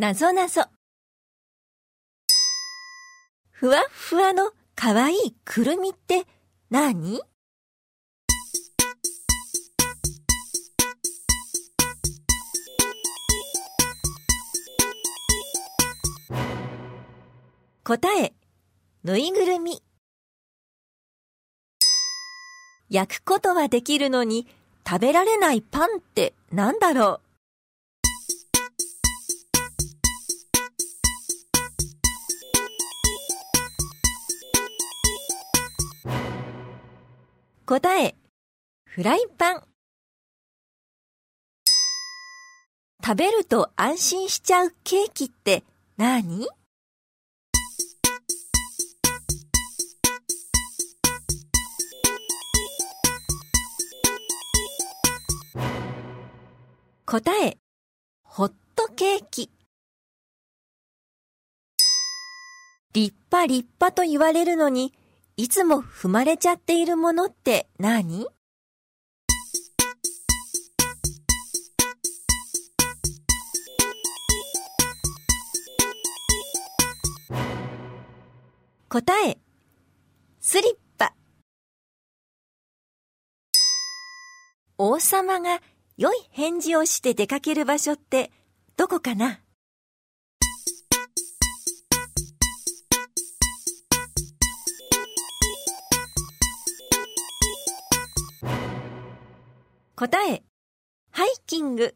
なぞなぞ。ふわふわのかわいいくるみって何答え、ぬいぐるみ。焼くことはできるのに食べられないパンってなんだろう？答え、フライパン。食べると安心しちゃうケーキって何？答え、ホットケーキ。立派立派と言われるのに、いつも踏まれちゃっているものって何？答え、スリッパ。王様が良い返事をして出かける場所ってどこかな？答え、ハイキング。